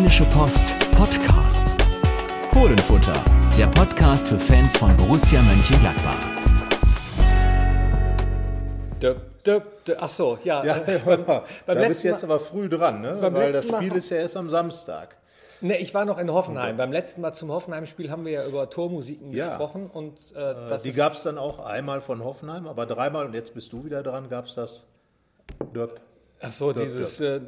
Rheinische Post Podcasts. Fohlenfutter, der Podcast für Fans von Borussia Mönchengladbach. Döp, döp, döp. Ach so, ja. Ja, äh, beim, beim da bist du jetzt aber früh dran, ne? weil das letzten Mal- Spiel ist ja erst am Samstag. Nee, ich war noch in Hoffenheim. Beim letzten Mal zum Hoffenheim-Spiel haben wir ja über Tormusiken Ja. gesprochen und äh, das Die gab es dann auch einmal von Hoffenheim, aber dreimal, und jetzt bist du wieder dran, gab es das Döp. ach so, dieses äh,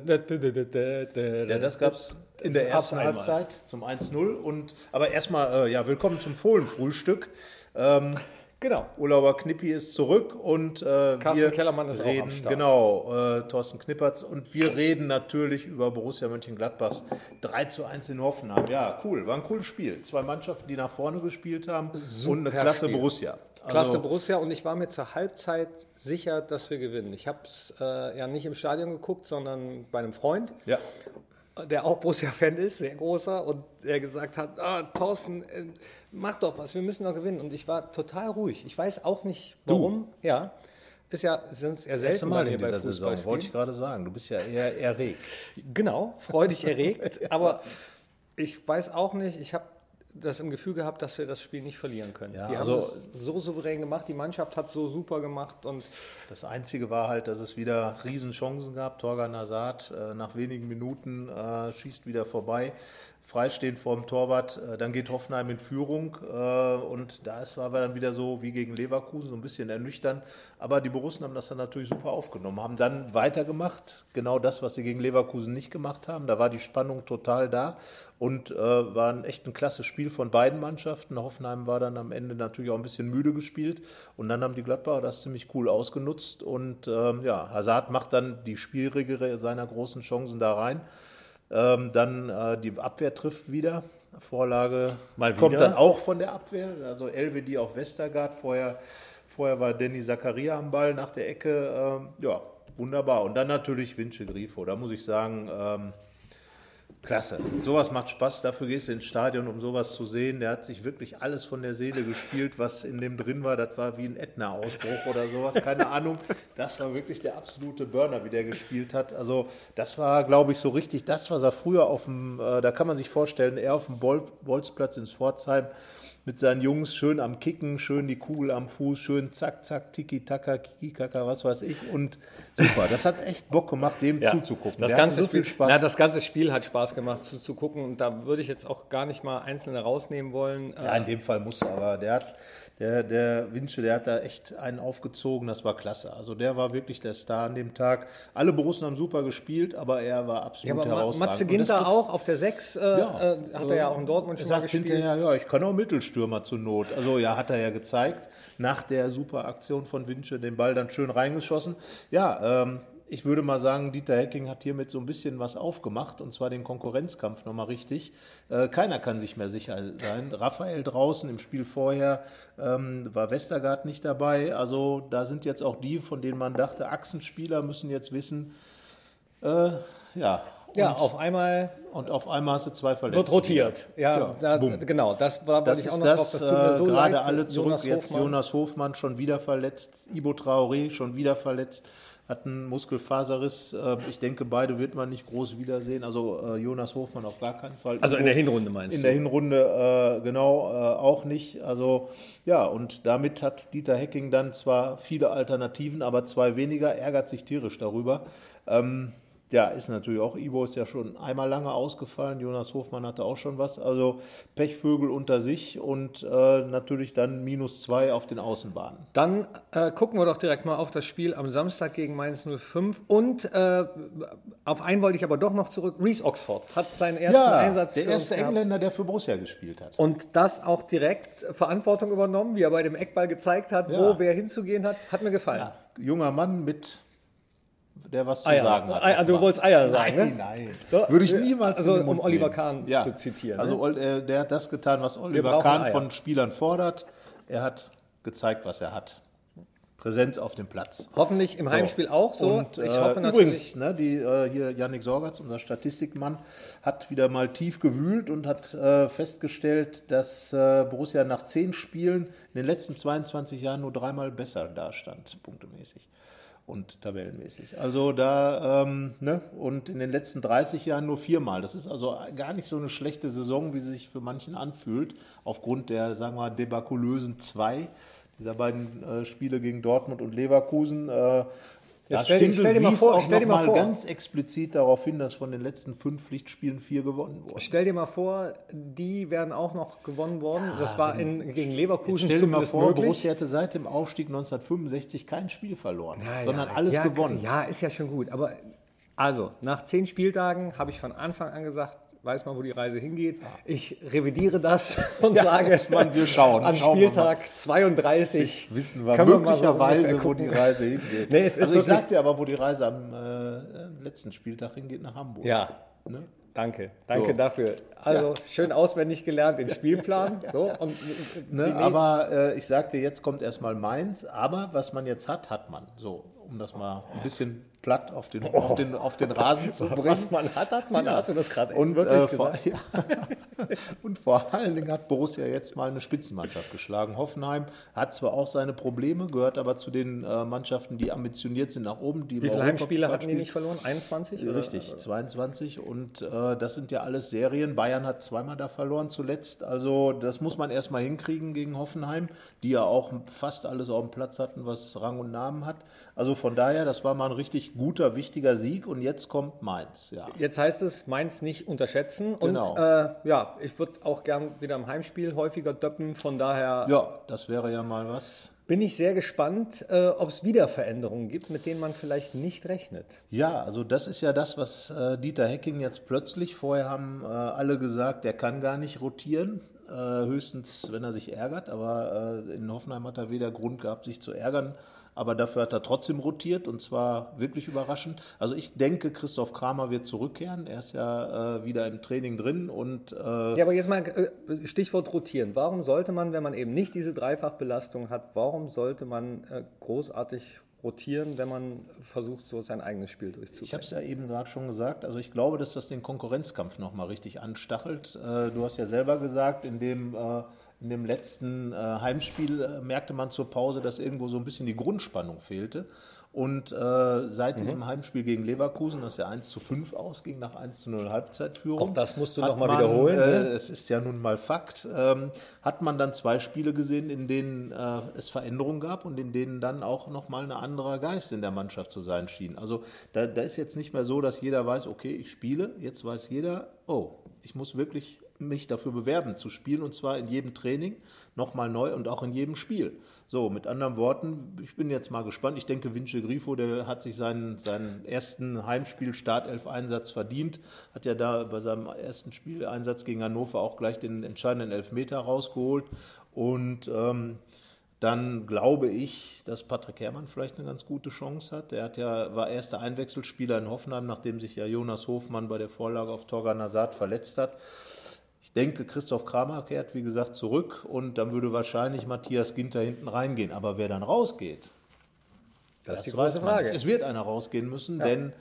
Ja, das gab es in der ersten. Halbzeit zum 1-0. Und Aber erstmal, äh, ja, willkommen zum Fohlenfrühstück. Ähm, Genau. Urlauber Knippi ist zurück und äh, Carsten wir Kellermann ist auch reden, am Start. genau, äh, Thorsten Knippertz und wir reden natürlich über Borussia Mönchengladbachs 3 zu 1 in Hoffenheim. Ja, cool, war ein cooles Spiel. Zwei Mannschaften, die nach vorne gespielt haben und eine klasse Spiel. Borussia. Klasse Also, Borussia und ich war mir zur Halbzeit sicher, dass wir gewinnen. Ich habe es äh, ja nicht im Stadion geguckt, sondern bei einem Freund. Ja, der auch Borussia-Fan ist, sehr großer, und der gesagt hat, ah, Thorsten, äh, mach doch was, wir müssen doch gewinnen. Und ich war total ruhig. Ich weiß auch nicht, warum. Ja, ist ja sonst eher das erste selten Mal in bei dieser Saison, wollte ich gerade sagen. Du bist ja eher erregt. Genau, freudig erregt. aber ich weiß auch nicht, ich habe das im Gefühl gehabt, dass wir das Spiel nicht verlieren können. Ja, die also- haben es so souverän gemacht, die Mannschaft hat so super gemacht und Das Einzige war halt, dass es wieder Riesenchancen gab. Torgan Hazard äh, nach wenigen Minuten äh, schießt wieder vorbei, freistehend vorm Torwart. Äh, dann geht Hoffenheim in Führung äh, und da war dann wieder so wie gegen Leverkusen, so ein bisschen ernüchternd. Aber die Borussen haben das dann natürlich super aufgenommen, haben dann weitergemacht. Genau das, was sie gegen Leverkusen nicht gemacht haben. Da war die Spannung total da und äh, war echt ein klasse Spiel von beiden Mannschaften. Hoffenheim war dann am Ende natürlich auch ein bisschen müde gespielt und dann haben die Gladbacher das ziemlich cool ausgenutzt und ähm, ja, Hazard macht dann die schwierigere seiner großen Chancen da rein. Ähm, dann äh, die Abwehr trifft wieder. Vorlage Mal kommt wieder. dann auch von der Abwehr. Also Elvedi auf Westergaard. Vorher, vorher war Danny Zakaria am Ball nach der Ecke. Ähm, ja, wunderbar. Und dann natürlich Vince Grifo. Da muss ich sagen, ähm, Klasse. Sowas macht Spaß. Dafür gehst du ins Stadion, um sowas zu sehen. Der hat sich wirklich alles von der Seele gespielt, was in dem drin war. Das war wie ein Ätna-Ausbruch oder sowas. Keine Ahnung. Das war wirklich der absolute Burner, wie der gespielt hat. Also, das war, glaube ich, so richtig das, was er früher auf dem, äh, da kann man sich vorstellen, er auf dem Bol Bolzplatz in Pforzheim mit seinen Jungs schön am Kicken, schön die Kugel am Fuß, schön zack, zack, tiki-taka, kiki-kaka, was weiß ich. Und super. Das hat echt Bock gemacht, dem zuzugucken. Das Der ganze, so viel Spiel, Spaß. Na, das ganze Spiel hat Spaß gemacht zuzugucken und da würde ich jetzt auch gar nicht mal einzelne rausnehmen wollen. Ja, in dem Fall musste, aber der hat, der, der Winsche, der hat da echt einen aufgezogen, das war klasse. Also der war wirklich der Star an dem Tag. Alle Borussen haben super gespielt, aber er war Ja, absolut aber Ma- herausragend. Matze Ginter auch auf der 6 äh, äh, hat er ja auch in Dortmund schon mal sagt gespielt. hinterher, ja, ich kann auch Mittelstürmer zur Not. Also ja, hat er ja gezeigt. Nach der super Aktion von Winsche den Ball dann schön reingeschossen. Ja, ähm, ich würde mal sagen, Dieter Hecking hat hiermit so ein bisschen was aufgemacht und zwar den Konkurrenzkampf nochmal richtig. Äh, keiner kann sich mehr sicher sein. Raphael draußen im Spiel vorher ähm, war Westergaard nicht dabei. Also da sind jetzt auch die, von denen man dachte, Achsenspieler müssen jetzt wissen, äh, ja. Ja, und, auf einmal und auf einmal hast du zwei Verletzte. wird rotiert. Ja, Ja, da, genau, das war Das ich auch noch das, drauf. äh, so gerade alle zurück. Jonas jetzt Hofmann. Jonas Hofmann schon wieder verletzt, Ibo Traoré schon wieder verletzt, hat einen Muskelfaserriss. Äh, ich denke, beide wird man nicht groß wiedersehen. Also äh, Jonas Hofmann auf gar keinen Fall. Also in der Hinrunde meinst in du? der Hinrunde äh, genau auch nicht. Also ja, und damit hat Dieter Hecking dann zwar viele Alternativen, aber zwei weniger, ärgert sich tierisch darüber. Ähm, ja, ist natürlich auch, Ibo ist ja schon einmal lange ausgefallen, Jonas Hofmann hatte auch schon was, also Pechvögel unter sich und äh, natürlich dann minus zwei auf den Außenbahnen. Dann äh, gucken wir doch direkt mal auf das Spiel am Samstag gegen Mainz 05 und äh, auf einen wollte ich aber doch noch zurück. Reese Oxford hat seinen ersten Einsatz der erste. Engländer, der für Borussia gespielt hat. Und das auch direkt Verantwortung übernommen, wie er bei dem Eckball gezeigt hat, Ja. wo wer hinzugehen hat, hat mir gefallen. Junger Mann mit, der was zu Eier. sagen hat. Eier, du wolltest Eier sagen, nein, ne? Nein, So, Würde ich niemals also um Oliver. Kahn ja. zu zitieren, Also ne? Äh, der hat das getan, was Oliver Kahn Eier. von Spielern fordert. Er hat gezeigt, was er hat. Präsenz auf dem Platz. Hoffentlich im Heimspiel auch so. Und ich äh, hoffe natürlich. übrigens, ne, die, äh, hier Yannick Sorgatz, unser Statistikmann, hat wieder mal tief gewühlt und hat äh, festgestellt, dass äh, Borussia nach zehn Spielen in den letzten 22 Jahren nur dreimal besser dastand, punktemäßig. Und tabellenmäßig. Also da, ähm, ne, und in den letzten 30 Jahren nur viermal. Das ist also gar nicht so eine schlechte Saison, wie sie sich für manchen anfühlt, aufgrund der, sagen wir debakulösen zwei dieser beiden äh, Spiele gegen Dortmund und Leverkusen. Äh, ja, stell, Stindl stell dir mal vor, auch stell dir mal vor. ganz explizit darauf hin, dass von den letzten fünf Pflichtspielen vier gewonnen wurden. Stell dir mal vor, die wären auch noch gewonnen worden. Ja, das war in, gegen Leverkusen Stell dir mal vor, möglich. Borussia hätte seit dem Aufstieg 1965 kein Spiel verloren, ja, sondern alles gewonnen. Ja, ist ja schon gut. Aber also, nach zehn Spieltagen habe ich von Anfang an gesagt, weiß man, wo die Reise hingeht. Ich revidiere das und ja, sage, man, wir schauen, an schauen Spieltag 32 wissen wir möglicherweise, wir wo die Reise hingeht. Nee, also ich sage dir aber, wo die Reise am äh, letzten Spieltag hingeht, nach Hamburg. Ja, ne? danke, danke so. dafür. Also ja. schön auswendig gelernt, den Spielplan. So, und, ne, aber äh, ich sagte, jetzt kommt erstmal Mainz, aber was man jetzt hat, hat man. So, um das mal ein bisschen platt auf den, oh. auf den, auf den Rasen zu bringen. Was man hat, hat man. Ja. Hast du das gerade und, wirklich äh, vor, ja. und vor allen Dingen hat Borussia jetzt mal eine Spitzenmannschaft geschlagen. Hoffenheim hat zwar auch seine Probleme, gehört aber zu den äh, Mannschaften, die ambitioniert sind nach oben. Wie viele Heimspiele hatten die nicht verloren? 21? Richtig, oder? 22. Und äh, das sind ja alles Serien. Bayern hat zweimal da verloren zuletzt. Also das muss man erstmal hinkriegen gegen Hoffenheim, die ja auch fast alles auf dem Platz hatten, was Rang und Namen hat. Also von daher, das war mal ein richtig guter, wichtiger Sieg und jetzt kommt Mainz. Ja. Jetzt heißt es, Mainz nicht unterschätzen genau. und äh, ja, ich würde auch gern wieder im Heimspiel häufiger döppen, von daher... Ja, das wäre ja mal was. Bin ich sehr gespannt, äh, ob es wieder Veränderungen gibt, mit denen man vielleicht nicht rechnet. Ja, also das ist ja das, was äh, Dieter Hecking jetzt plötzlich, vorher haben äh, alle gesagt, der kann gar nicht rotieren, äh, höchstens wenn er sich ärgert, aber äh, in Hoffenheim hat er weder Grund gehabt, sich zu ärgern, aber dafür hat er trotzdem rotiert und zwar wirklich überraschend. Also ich denke, Christoph Kramer wird zurückkehren. Er ist ja äh, wieder im Training drin und. Äh ja, aber jetzt mal äh, Stichwort rotieren. Warum sollte man, wenn man eben nicht diese Dreifachbelastung hat, warum sollte man äh, großartig rotieren, wenn man versucht, so sein eigenes Spiel durchzuführen. Ich habe es ja eben gerade schon gesagt. Also ich glaube, dass das den Konkurrenzkampf nochmal richtig anstachelt. Äh, du hast ja selber gesagt, in dem in dem letzten äh, Heimspiel äh, merkte man zur Pause, dass irgendwo so ein bisschen die Grundspannung fehlte. Und äh, seit mhm. diesem Heimspiel gegen Leverkusen, das ja 1 zu 5 ausging, nach 1 zu 0 Halbzeitführung. Auch das musst du nochmal wiederholen. Äh, ne? Es ist ja nun mal Fakt. Ähm, hat man dann zwei Spiele gesehen, in denen äh, es Veränderungen gab und in denen dann auch nochmal ein anderer Geist in der Mannschaft zu sein schien. Also da, da ist jetzt nicht mehr so, dass jeder weiß, okay, ich spiele. Jetzt weiß jeder, oh, ich muss wirklich mich dafür bewerben zu spielen und zwar in jedem Training nochmal neu und auch in jedem Spiel. So, mit anderen Worten, ich bin jetzt mal gespannt. Ich denke, Vince Grifo, der hat sich seinen, seinen ersten Heimspiel-Startelf-Einsatz verdient, hat ja da bei seinem ersten Spieleinsatz gegen Hannover auch gleich den entscheidenden Elfmeter rausgeholt und ähm, dann glaube ich, dass Patrick Herrmann vielleicht eine ganz gute Chance hat. Er hat ja, war erster Einwechselspieler in Hoffenheim, nachdem sich ja Jonas Hofmann bei der Vorlage auf Torgan Nazad verletzt hat denke, Christoph Kramer kehrt, wie gesagt, zurück und dann würde wahrscheinlich Matthias Ginter hinten reingehen. Aber wer dann rausgeht, das, das ist die weiß man Frage. Nicht. Es wird einer rausgehen müssen, ja. denn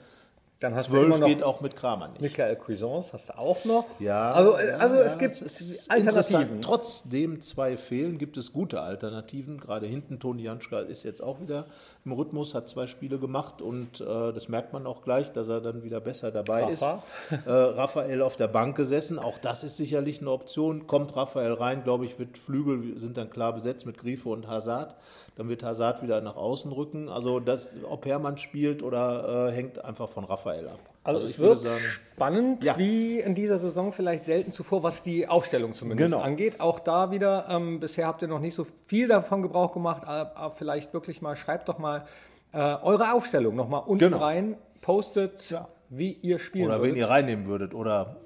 dann hast 12 du geht auch mit Kramer nicht. Michael Cuisance hast du auch noch. Ja. Also, also ja, es gibt es Alternativen. Trotzdem zwei fehlen, gibt es gute Alternativen. Gerade hinten Toni Janschka ist jetzt auch wieder im Rhythmus, hat zwei Spiele gemacht und äh, das merkt man auch gleich, dass er dann wieder besser dabei Rafa. ist. Äh, Raphael auf der Bank gesessen, auch das ist sicherlich eine Option. Kommt Raphael rein, glaube ich, wird Flügel sind dann klar besetzt mit Grifo und Hazard. Dann wird Hazard wieder nach außen rücken. Also das, ob Hermann spielt oder äh, hängt einfach von Raphael ab. Also, also es wird sagen, spannend, ja. wie in dieser Saison vielleicht selten zuvor, was die Aufstellung zumindest genau. angeht. Auch da wieder, ähm, bisher habt ihr noch nicht so viel davon Gebrauch gemacht, aber vielleicht wirklich mal, schreibt doch mal äh, eure Aufstellung nochmal unten genau. rein, postet, ja. wie ihr spielt. Oder würdet. wen ihr reinnehmen würdet. Oder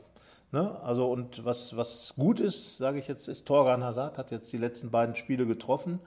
Ne? Also und was, was gut ist, sage ich jetzt, ist Torgan Hazard, hat jetzt die letzten beiden Spiele getroffen.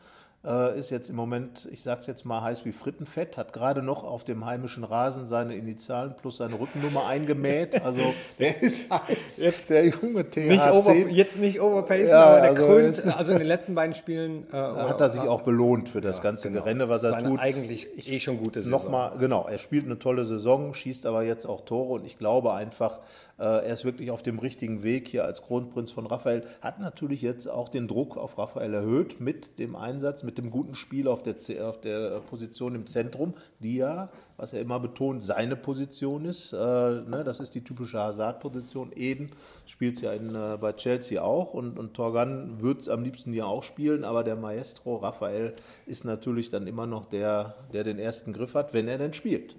Äh, ist jetzt im Moment, ich sage es jetzt mal, heiß wie Frittenfett, hat gerade noch auf dem heimischen Rasen seine Initialen plus seine Rückennummer eingemäht. Also der ist heiß, jetzt, der junge THC. Nicht over, jetzt nicht overpacen, ja, aber der also krönt, also in den letzten beiden Spielen. Äh, hat er sich auch belohnt für das ja, ganze genau. Gerenne, was er seine tut. eigentlich eh schon gute Saison. Nochmal, genau, er spielt eine tolle Saison, schießt aber jetzt auch Tore und ich glaube einfach, äh, er ist wirklich auf dem richtigen Weg hier als Kronprinz von Raphael. Hat natürlich jetzt auch den Druck auf Raphael erhöht mit dem Einsatz, mit dem guten Spiel auf der, auf der Position im Zentrum, die ja, was er immer betont, seine Position ist. Äh, ne, das ist die typische Hazard-Position. Eden spielt es ja in, äh, bei Chelsea auch und, und Torgan wird es am liebsten ja auch spielen, aber der Maestro Raphael ist natürlich dann immer noch der, der den ersten Griff hat, wenn er denn spielt.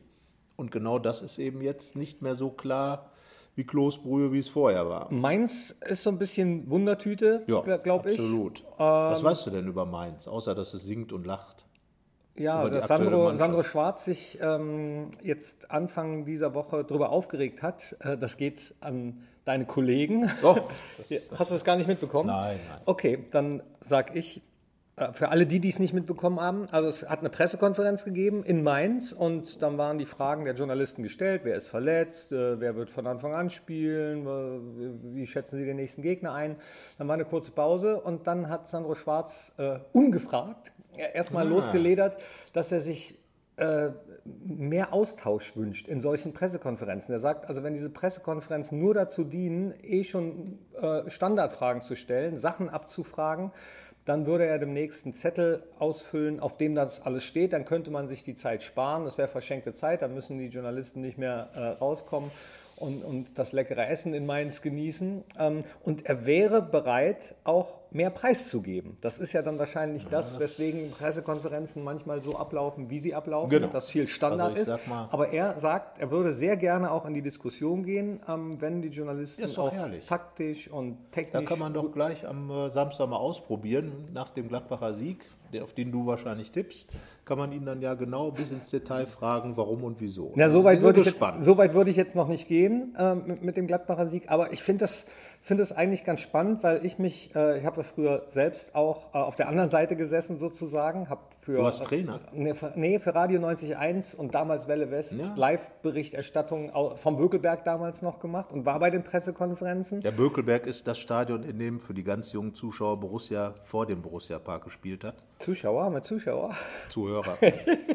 Und genau das ist eben jetzt nicht mehr so klar wie Kloßbrühe, wie es vorher war. Mainz ist so ein bisschen Wundertüte, Ja, glaube ich. absolut. Was weißt du denn über Mainz, außer dass es singt und lacht? Ja, dass Sandro. Sandro Schwarz sich ähm, jetzt Anfang dieser Woche darüber aufgeregt hat. Äh, das geht an deine Kollegen. Doch, Ja, Hast du das gar nicht mitbekommen? Nein, nein. Okay, dann sag ich, für alle die, die es nicht mitbekommen haben, also es hat eine Pressekonferenz gegeben in Mainz und dann waren die Fragen der Journalisten gestellt, wer ist verletzt, äh, wer wird von Anfang an spielen, äh, wie schätzen Sie den nächsten Gegner ein. Dann war eine kurze Pause und dann hat Sandro Schwarz äh, ungefragt erstmal losgeledert, dass er sich äh, mehr Austausch wünscht in solchen Pressekonferenzen. Er sagt, also wenn diese Pressekonferenzen nur dazu dienen, eh schon äh, Standardfragen zu stellen, Sachen abzufragen, dann würde er demnächst einen Zettel ausfüllen, auf dem das alles steht. Dann könnte man sich die Zeit sparen. Das wäre verschenkte Zeit. Dann müssen die Journalisten nicht mehr äh, rauskommen und, und das leckere Essen in Mainz genießen. Ähm, und er wäre bereit, auch mehr preiszugeben. Das ist ja dann wahrscheinlich das, weswegen Pressekonferenzen manchmal so ablaufen, wie sie ablaufen, Genau. dass viel Standard Also ist. Aber er sagt, er würde sehr gerne auch in die Diskussion gehen, ähm, wenn die Journalisten auch herrlich. taktisch und technisch. Da kann man doch gleich am äh, Samstag mal ausprobieren, nach dem Gladbacher Sieg, der, auf den du wahrscheinlich tippst, kann man ihn dann ja genau bis ins Detail fragen, warum und wieso. Ja, so weit, würde ich jetzt, so weit würde ich jetzt noch nicht gehen ähm, mit, mit dem Gladbacher Sieg, aber ich finde das, finde das eigentlich ganz spannend, weil ich mich, äh, ich habe ja früher selbst auch äh, auf der anderen Seite gesessen sozusagen, habe für Du warst Trainer? Nee, für, nee, für Radio 91 und damals Welle West Ja. Live-Berichterstattung vom Bökelberg damals noch gemacht und war bei den Pressekonferenzen. Der Bökelberg ist das Stadion, in dem für die ganz jungen Zuschauer Borussia vor dem Borussia Park gespielt hat. Zuschauer, haben wir Zuschauer? Zuhörer.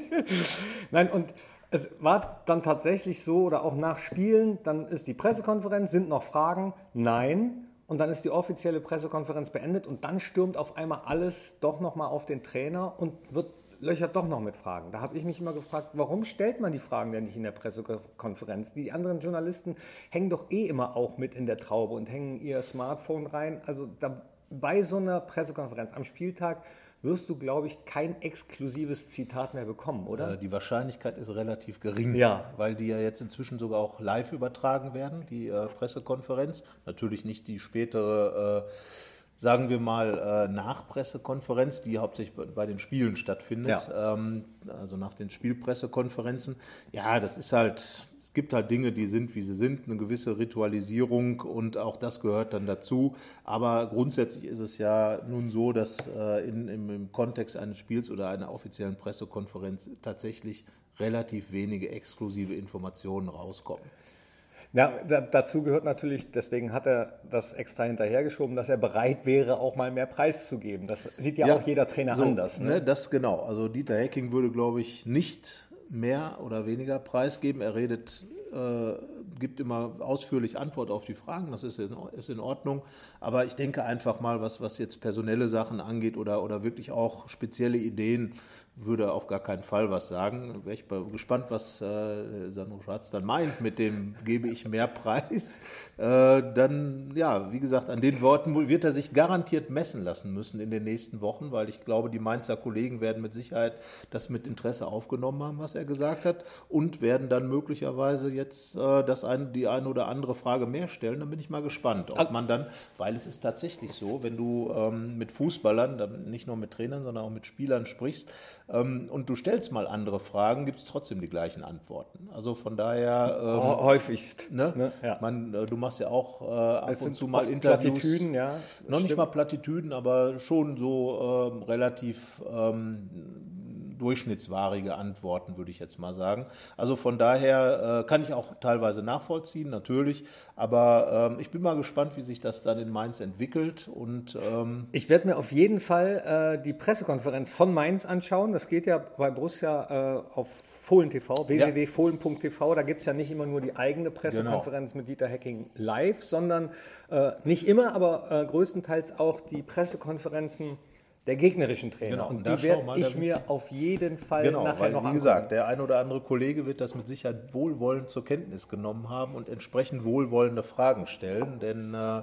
Nein, und es war dann tatsächlich so, oder auch nach Spielen, dann ist die Pressekonferenz, sind noch Fragen? Nein. Und dann ist die offizielle Pressekonferenz beendet und dann stürmt auf einmal alles doch nochmal auf den Trainer und wird löchert doch noch mit Fragen. Da habe ich mich immer gefragt, warum stellt man die Fragen denn nicht in der Pressekonferenz? Die anderen Journalisten hängen doch eh immer auch mit in der Traube und hängen ihr Smartphone rein. Also da, bei so einer Pressekonferenz am Spieltag wirst du, glaube ich, kein exklusives Zitat mehr bekommen, oder? Äh, Die Wahrscheinlichkeit ist relativ gering, Ja. weil die ja jetzt inzwischen sogar auch live übertragen werden, die äh, Pressekonferenz. Natürlich nicht die spätere, äh, sagen wir mal, äh, Nachpressekonferenz, die hauptsächlich bei, den Spielen stattfindet. Ähm, also nach den Spielpressekonferenzen. Ja, das ist halt, es gibt halt Dinge, die sind, wie sie sind, eine gewisse Ritualisierung und auch das gehört dann dazu. Aber grundsätzlich ist es ja nun so, dass äh, in, im, im Kontext eines Spiels oder einer offiziellen Pressekonferenz tatsächlich relativ wenige exklusive Informationen rauskommen. Ja, da, dazu gehört natürlich, deswegen hat er das extra hinterhergeschoben, dass er bereit wäre, auch mal mehr Preis zu geben. Das sieht ja, auch jeder Trainer so, anders. Ne? Ne, das genau. Also Dieter Hecking würde, glaube ich, nicht mehr oder weniger preisgeben. Er redet, äh, gibt immer ausführlich Antwort auf die Fragen, das ist in, Ordnung. Aber ich denke einfach mal, was, was jetzt personelle Sachen angeht oder, oder wirklich auch spezielle Ideen, würde auf gar keinen Fall was sagen. Wäre ich gespannt, was äh, Sandro Schwarz dann meint mit dem gebe ich mehr Preis. Äh, dann, ja, wie gesagt, an den Worten wird er sich garantiert messen lassen müssen in den nächsten Wochen, weil ich glaube, die Mainzer Kollegen werden mit Sicherheit das mit Interesse aufgenommen haben, was er gesagt hat und werden dann möglicherweise jetzt äh, das ein, die eine oder andere Frage mehr stellen. Dann bin ich mal gespannt, ob man dann, weil es ist tatsächlich so, wenn du ähm, mit Fußballern, nicht nur mit Trainern, sondern auch mit Spielern sprichst ähm, und du stellst mal andere Fragen, gibt es trotzdem die gleichen Antworten. Also von daher ähm, Hä- Häufigst. Ne? Ne? Ja. Man, äh, du machst ja auch äh, ab und zu mal Interviews. Plattitüden, ja, Noch nicht stimmt. mal Plattitüden, aber schon so ähm, relativ ähm, durchschnittswahrige Antworten, würde ich jetzt mal sagen. Also von daher äh, kann ich auch teilweise nachvollziehen, natürlich. Aber ähm, ich bin mal gespannt, wie sich das dann in Mainz entwickelt. Und ähm, Ich werde mir auf jeden Fall äh, die Pressekonferenz von Mainz anschauen. Das geht ja bei Borussia äh, auf Fohlen TV, www.fohlen.tv. Da gibt es ja nicht immer nur die eigene Pressekonferenz mit Dieter Hecking live, sondern äh, nicht immer, aber äh, größtenteils auch die Pressekonferenzen der gegnerischen Trainer. Genau, und und da die werde mal, ich mir auf jeden Fall Genau, nachher weil, noch wie angucken. gesagt, der ein oder andere Kollege wird das mit Sicherheit wohlwollend zur Kenntnis genommen haben und entsprechend wohlwollende Fragen stellen, denn äh,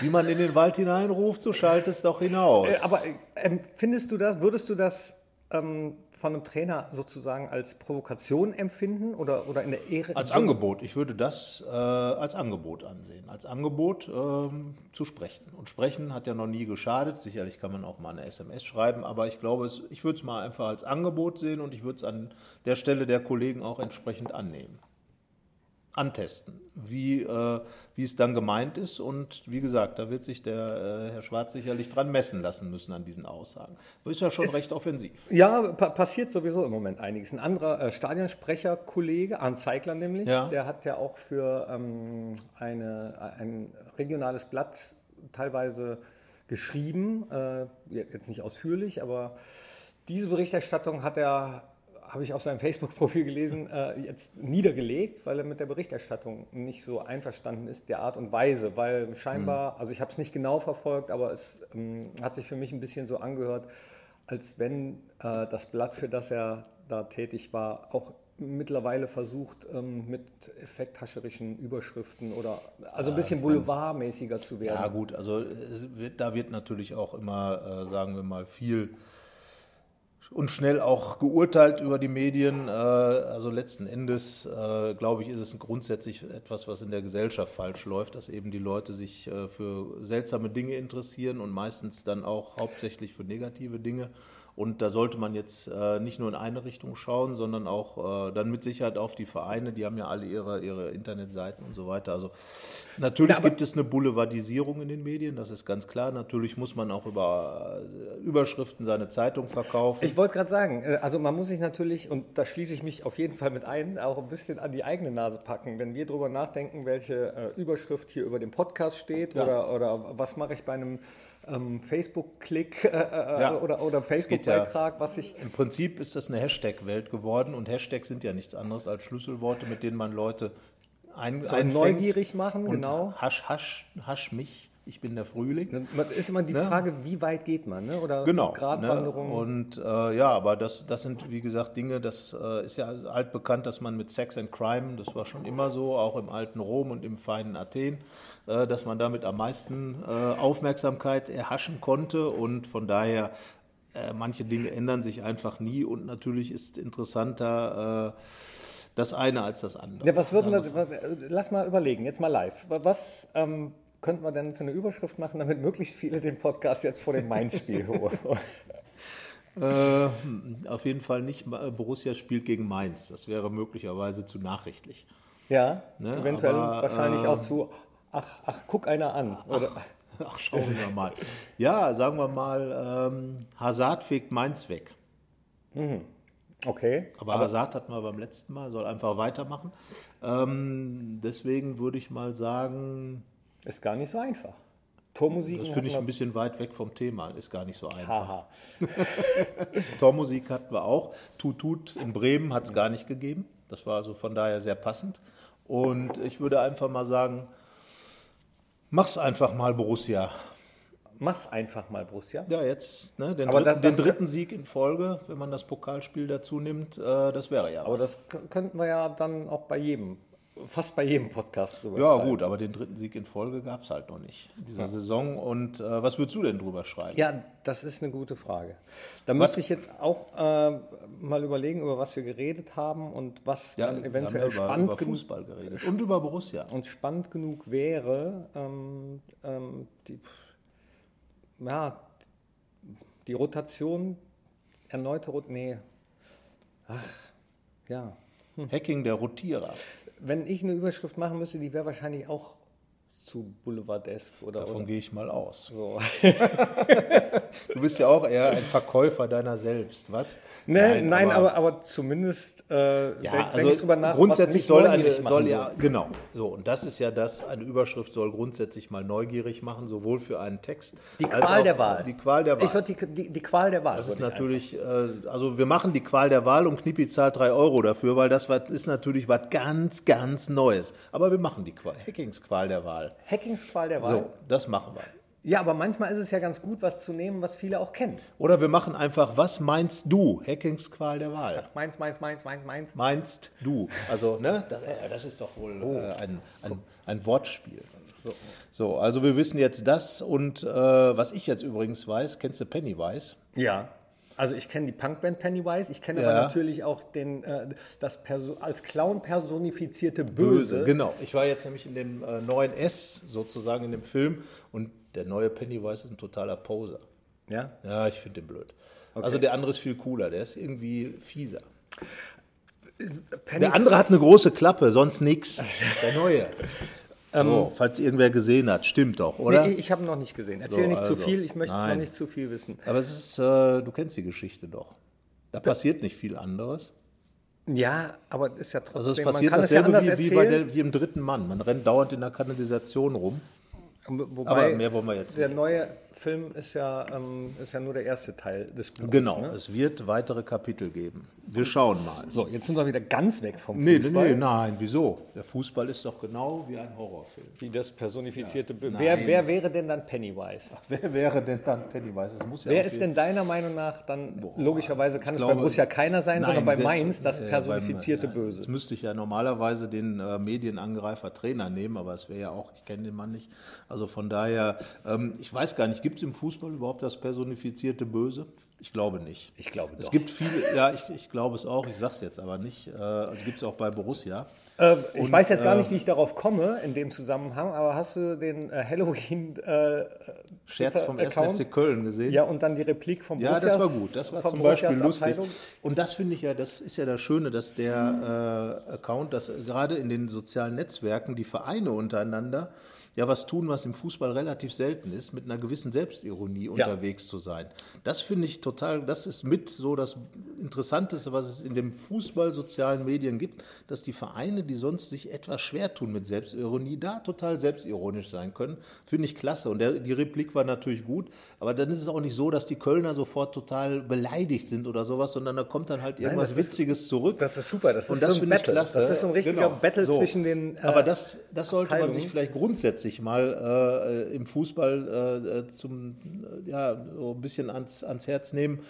wie man in den Wald hineinruft, so schallt es doch hinaus. Äh, Aber ähm, findest du das, würdest du das ähm, von einem Trainer sozusagen als Provokation empfinden oder, oder in der Ehre? Als Angebot. Ich würde das äh, als Angebot ansehen. Als Angebot ähm, zu sprechen. Und sprechen hat ja noch nie geschadet. Sicherlich kann man auch mal eine SMS schreiben, aber ich glaube, es, ich würde es mal einfach als Angebot sehen und ich würde es an der Stelle der Kollegen auch entsprechend annehmen. Antesten, wie, äh, wie es dann gemeint ist. Und wie gesagt, da wird sich der äh, Herr Schwarz sicherlich dran messen lassen müssen an diesen Aussagen. Das ist ja schon recht offensiv. Ja, pa passiert sowieso im Moment einiges. Ein anderer äh, Stadionsprecher-Kollege, Arndt Zeigler nämlich, Ja. der hat ja auch für ähm, eine, ein regionales Blatt teilweise geschrieben, äh, jetzt nicht ausführlich, aber diese Berichterstattung hat er, habe ich auf seinem Facebook-Profil gelesen, äh, jetzt niedergelegt, weil er mit der Berichterstattung nicht so einverstanden ist, der Art und Weise, weil scheinbar, also ich habe es nicht genau verfolgt, aber es ähm, hat sich für mich ein bisschen so angehört, als wenn äh, das Blatt, für das er da tätig war, auch mittlerweile versucht, ähm, mit effekthascherischen Überschriften oder also ein bisschen boulevardmäßiger zu werden. Ja gut, also wird, da wird natürlich auch immer, äh, sagen wir mal, viel und schnell auch geurteilt über die Medien. Äh, also letzten Endes, äh, glaube ich, ist es grundsätzlich etwas, was in der Gesellschaft falsch läuft, dass eben die Leute sich äh, für seltsame Dinge interessieren und meistens dann auch hauptsächlich für negative Dinge. Und da sollte man jetzt äh, nicht nur in eine Richtung schauen, sondern auch äh, dann mit Sicherheit auf die Vereine, die haben ja alle ihre, ihre Internetseiten und so weiter. Also natürlich Ja, gibt es eine Boulevardisierung in den Medien, das ist ganz klar. Natürlich muss man auch über äh, Überschriften seine Zeitung verkaufen. Ich wollte gerade sagen, äh, also man muss sich natürlich, und da schließe ich mich auf jeden Fall mit ein, auch ein bisschen an die eigene Nase packen. Wenn wir drüber nachdenken, welche äh, Überschrift hier über dem Podcast steht Ja. oder, oder was mache ich bei einem ähm, Facebook-Klick äh, äh, Ja. oder, oder geht ja- Facebook-Beitrag, was ich Im Prinzip ist das eine Hashtag-Welt geworden und Hashtags sind ja nichts anderes als Schlüsselworte, mit denen man Leute ein, So neugierig machen, genau. Hasch, hasch, hasch mich, ich bin der Frühling. Ist immer die Ne? Frage, wie weit geht man, ne? oder Genau. Gratwanderung. Ne? Und äh, ja, aber das, das sind, wie gesagt, Dinge, das äh, ist ja altbekannt, dass man mit Sex and Crime, das war schon immer so, auch im alten Rom und im feinen Athen, äh, dass man damit am meisten äh, Aufmerksamkeit erhaschen konnte und von daher äh, manche Dinge ändern sich einfach nie und natürlich ist interessanter äh, das eine als das andere. Ja, was würden wir, lass mal überlegen, jetzt mal live. Was ähm, könnten wir denn für eine Überschrift machen, damit möglichst viele den Podcast jetzt vor dem Mainz-Spiel holen? Äh, auf jeden Fall nicht äh, Borussia spielt gegen Mainz. Das wäre möglicherweise zu nachrichtlich. ja, Ne, eventuell aber, wahrscheinlich äh, auch zu, ach, ach, guck einer an. Oder, Ach, schauen wir mal. Ja, sagen wir mal, ähm, Hazard fegt Mainz weg. okay, Aber, Hazard hatten wir beim letzten Mal, soll einfach weitermachen. Ähm, deswegen würde ich mal sagen, ist gar nicht so einfach. Tormusik. das finde ich ein bisschen weit weg vom Thema, ist gar nicht so einfach. Tormusik hatten wir auch. Tut Tut in Bremen hat es gar nicht gegeben. Das war also von daher sehr passend. Und ich würde einfach mal sagen, mach's einfach mal Borussia. Mach's einfach mal, Borussia. Ja, jetzt ne, den, dritten, das- den dritten Sieg in Folge, wenn man das Pokalspiel dazu nimmt, äh, das wäre ja Aber was. das könnten wir ja dann auch bei jedem, fast bei jedem Podcast drüber Ja, schreiben. gut, aber den dritten Sieg in Folge gab es halt noch nicht in dieser Saison. Und äh, was würdest du denn drüber schreiben? Ja, das ist eine gute Frage. Da müsste ich jetzt auch äh, mal überlegen, über was wir geredet haben und was Ja, dann eventuell ja über, spannend über genug Fußball geredet und über Borussia. und spannend genug wäre, ähm, ähm, die, ja, die Rotation, erneute Rotation, nee, ach, ja. Hacking der Rotierer. Wenn ich eine Überschrift machen müsste, die wäre wahrscheinlich auch zu Boulevardesk oder, Davon gehe ich mal aus. so. Du bist ja auch eher ein Verkäufer deiner selbst, was? Nee, nein, aber, aber, zumindest, äh, Ja, denk, also denk drüber nach, grundsätzlich soll eine, soll ja, genau, so, und das ist ja das, eine Überschrift soll grundsätzlich mal neugierig machen, sowohl für einen Text Die als Qual auch der Wahl. Die Qual der Wahl. Ich würde die, die, die Qual der Wahl. Das ist natürlich, äh, also wir machen die Qual der Wahl und Knippi zahlt drei Euro dafür, weil das ist natürlich was ganz, ganz Neues. Aber wir machen die Qual, Hackings Qual der Wahl. einfach- Hackings Qual der Wahl. So, das machen wir. Ja, aber manchmal ist es ja ganz gut, was zu nehmen, was viele auch kennen. Oder wir machen einfach, was meinst du? Hackingsqual der Wahl. Meins, meins, meins, meins, meins. Meinst du? Also, ne, das, äh, das ist doch wohl äh, ein, ein, ein Wortspiel. So, also wir wissen jetzt das und äh, was ich jetzt übrigens weiß, kennst du Pennywise? Ja. Also ich kenne die Punkband Pennywise, ich kenne Ja. aber natürlich auch den, äh, das Perso als Clown personifizierte Böse. Genau. Ich war jetzt nämlich in dem äh, neuen S sozusagen in dem Film und der neue Pennywise ist ein totaler Poser. Ja. Ja, ich finde den blöd. Also der andere ist viel cooler, der ist irgendwie fieser. Penny Der andere hat eine große Klappe, sonst nix. Der neue. So, falls irgendwer gesehen hat, stimmt doch, oder? Nee, ich habe ihn noch nicht gesehen. Erzähl So, nicht zu also, viel, ich möchte nein. noch nicht zu viel wissen. Aber es ist, äh, du kennst die Geschichte doch. Da passiert nicht viel anderes. Ja, aber es ist ja trotzdem, Also es passiert kann es ja dasselbe wie, wie, der, wie im dritten Mann. Man rennt dauernd in der Kanalisation rum. Wobei Aber mehr wollen wir jetzt Der nicht. neue Film ist ja, ähm, ist ja nur der erste Teil des Buches. Genau, Ne? es wird weitere Kapitel geben. Wir schauen mal. So, jetzt sind wir wieder ganz weg vom Nee, Fußball. nee, nein, wieso? Der Fußball ist doch genau wie ein Horrorfilm. Wie das personifizierte Böse. Nein. Wer, wer wäre denn dann Pennywise? Wer wäre denn dann Pennywise? Es muss ja Wer ist denn deiner Meinung nach dann, logischerweise kann es bei glaube- Borussia keiner sein, sondern Nein, bei selbst- Mainz das äh, personifizierte beim, äh, Böse? Jetzt müsste ich ja normalerweise den äh, Medienangreifer Trainer nehmen, aber es wäre ja auch, ich kenne den Mann nicht. Also von daher, ähm, ich weiß gar nicht, gibt es im Fußball überhaupt das personifizierte Böse? Ich glaube nicht. Ich glaube Es doch. gibt viele, ja, ich, ich glaube es auch, ich sage es jetzt aber nicht. Äh, also gibt es auch bei Borussia. Äh, ich Und, weiß jetzt gar äh, nicht, wie ich darauf komme in dem Zusammenhang, aber hast du den äh, Halloween äh, Scherz vom 1. Account? FC Köln gesehen? Ja, und dann die Replik vom Ja, das war gut. Das war zum Beispiel lustig. Abteilung. Und das finde ich ja, das ist ja das Schöne, dass der äh, Account, dass gerade in den sozialen Netzwerken die Vereine untereinander ja was tun, was im Fußball relativ selten ist, mit einer gewissen Selbstironie unterwegs zu sein. Das finde ich total, das ist mit so das Interessanteste, was es in den Fußball-sozialen Medien gibt, dass die Vereine, die sonst sich etwas schwer tun mit Selbstironie, da total selbstironisch sein können. Finde ich klasse. Und der, die Replik war natürlich gut, aber dann ist es auch nicht so, dass die Kölner sofort total beleidigt sind oder sowas, sondern da kommt dann halt irgendwas ist- Witziges zurück. das ist super, das ist Und das so ein Battle. Das ist so ein richtiger Battle zwischen den, äh, aber das, das sollte man sich vielleicht grundsätzlich mal äh, im Fußball äh, zum, äh, ja, so ein bisschen ans, ans Herz nehmen.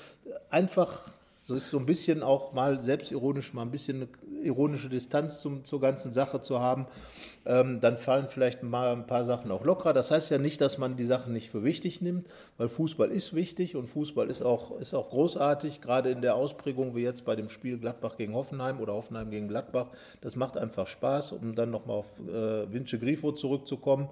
Einfach so ist so ein bisschen auch mal selbstironisch, mal ein bisschen eine ironische Distanz zum, zur ganzen Sache zu haben. Ähm, dann fallen vielleicht mal ein paar Sachen auch lockerer. Das heißt ja nicht, dass man die Sachen nicht für wichtig nimmt, weil Fußball ist wichtig und Fußball ist auch, ist auch großartig, gerade in der Ausprägung wie jetzt bei dem Spiel Gladbach gegen Hoffenheim oder Hoffenheim gegen Gladbach. Das macht einfach Spaß, um dann nochmal auf äh, Vince Grifo zurückzukommen.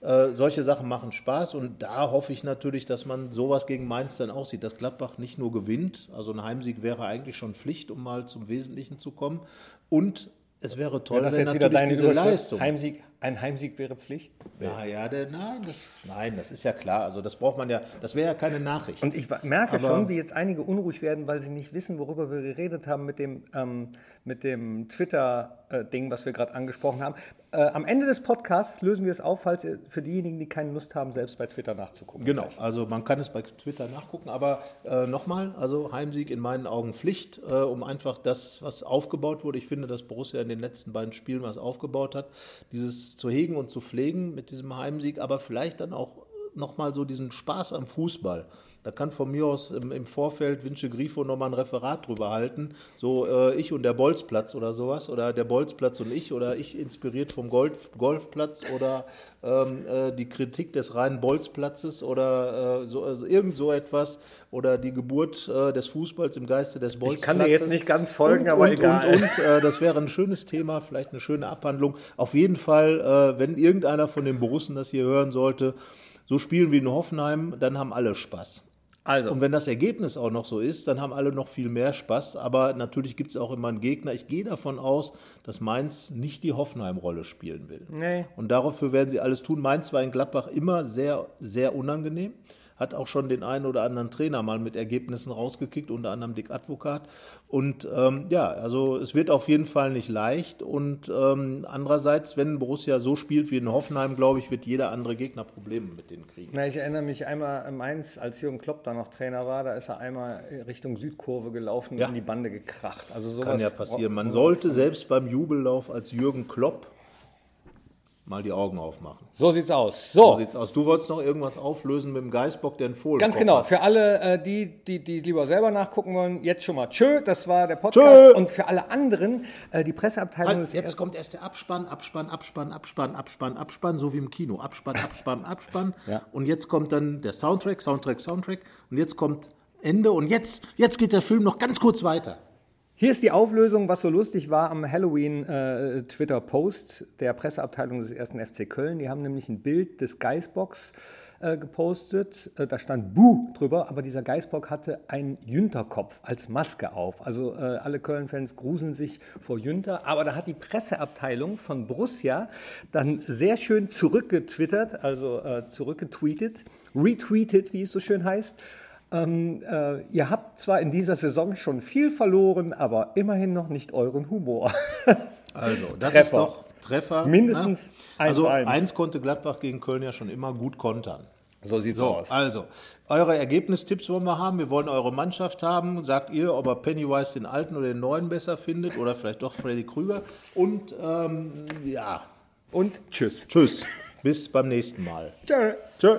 Äh, solche Sachen machen Spaß und da hoffe ich natürlich, dass man sowas gegen Mainz dann auch sieht, dass Gladbach nicht nur gewinnt, also ein Heimsieg wäre eigentlich schon Pflicht, um mal zum Wesentlichen zu kommen und es wäre toll, Ja, das wenn jetzt wieder natürlich deine diese Überschrift. Leistung. Heimsieg, ein Heimsieg wäre Pflicht. Ja, ja, der, nein, das, nein, das ist ja klar. Also das braucht man ja, das wäre ja keine Nachricht. Und ich merke Aber- schon, wie jetzt einige unruhig werden, weil sie nicht wissen, worüber wir geredet haben mit dem, ähm, mit dem Twitter-Ding, was wir gerade angesprochen haben. Äh, am Ende des Podcasts lösen wir es auf, falls für diejenigen, die keine Lust haben, selbst bei Twitter nachzugucken. Genau, also man kann es bei Twitter nachgucken, aber äh, nochmal, also Heimsieg in meinen Augen Pflicht, äh, um einfach das, was aufgebaut wurde. Ich finde, dass Borussia in den letzten beiden Spielen was aufgebaut hat, dieses zu hegen und zu pflegen mit diesem Heimsieg, aber vielleicht dann auch nochmal so diesen Spaß am Fußball. Da kann von mir aus im, im Vorfeld Vince Grifo nochmal ein Referat drüber halten. So äh, ich und der Bolzplatz oder sowas. Oder der Bolzplatz und ich. Oder ich inspiriert vom Golf, Golfplatz. Oder ähm, äh, die Kritik des reinen Bolzplatzes. Oder äh, so, also irgend so etwas. Oder die Geburt äh, des Fußballs im Geiste des Bolzplatzes. kann dir jetzt nicht ganz folgen, und, aber und, egal. Und, und äh, das wäre ein schönes Thema, vielleicht eine schöne Abhandlung. Auf jeden Fall, äh, wenn irgendeiner von den Borussen das hier hören sollte, so spielen wie in Hoffenheim, dann haben alle Spaß. Also, Und wenn das Ergebnis auch noch so ist, dann haben alle noch viel mehr Spaß. Aber natürlich gibt es auch immer einen Gegner. Ich gehe davon aus, dass Mainz nicht die Hoffenheim-Rolle spielen will. Nee. Und dafür werden sie alles tun. Mainz war in Gladbach immer sehr, sehr unangenehm. Hat auch schon den einen oder anderen Trainer mal mit Ergebnissen rausgekickt, unter anderem Dick Advokat. Und ähm, ja, also es wird auf jeden Fall nicht leicht. Und ähm, andererseits, wenn Borussia so spielt wie in Hoffenheim, glaube ich, wird jeder andere Gegner Probleme mit denen kriegen. na, ich erinnere mich einmal in Mainz, als Jürgen Klopp da noch Trainer war, da ist er einmal Richtung Südkurve gelaufen und Ja. in die Bande gekracht. Also sowas Kann ja passieren. Man sollte selbst beim Jubellauf als Jürgen Klopp mal die Augen aufmachen. So sieht's aus. So So, sieht's aus. Du wolltest noch irgendwas auflösen mit dem Geißbock, der einen Fohlen ganz genau. Für alle, äh, die, die, die lieber selber nachgucken wollen, jetzt schon mal tschö, das war der Podcast. Tschö. Und für alle anderen, äh, die Presseabteilung Halt, ist jetzt kommt erst der Abspann, Abspann, Abspann, Abspann, Abspann, Abspann, so wie im Kino. Abspann, Abspann, Abspann. Ja. Und jetzt kommt dann der Soundtrack, Soundtrack, Soundtrack. Und jetzt kommt Ende. Und jetzt, jetzt geht der Film noch ganz kurz weiter. Hier ist die Auflösung, was so lustig war am Halloween-Twitter-Post der Presseabteilung des 1. FC Köln. Die haben nämlich ein Bild des Geißbocks äh, gepostet. Äh, da stand Buh drüber, aber dieser Geißbock hatte einen Jünterkopf als Maske auf. Also äh, alle Köln-Fans gruseln sich vor Jünter. Aber da hat die Presseabteilung von Borussia dann sehr schön zurückgetwittert, also äh, zurückgetweetet, retweetet, wie es so schön heißt. Ähm, äh, ihr habt zwar in dieser Saison schon viel verloren, aber immerhin noch nicht euren Humor. Also, das Treffer. ist doch Treffer. Mindestens ne? Also 1-1. eins konnte Gladbach gegen Köln ja schon immer gut kontern. so sieht's So, also, eure Ergebnistipps wollen wir haben. Wir wollen eure Mannschaft haben. Sagt ihr, ob ihr Pennywise den alten oder den neuen besser findet oder vielleicht doch Freddy Krüger. Und ähm, ja, Und tschüss. tschüss. Bis beim nächsten Mal. Tschö. Tschö.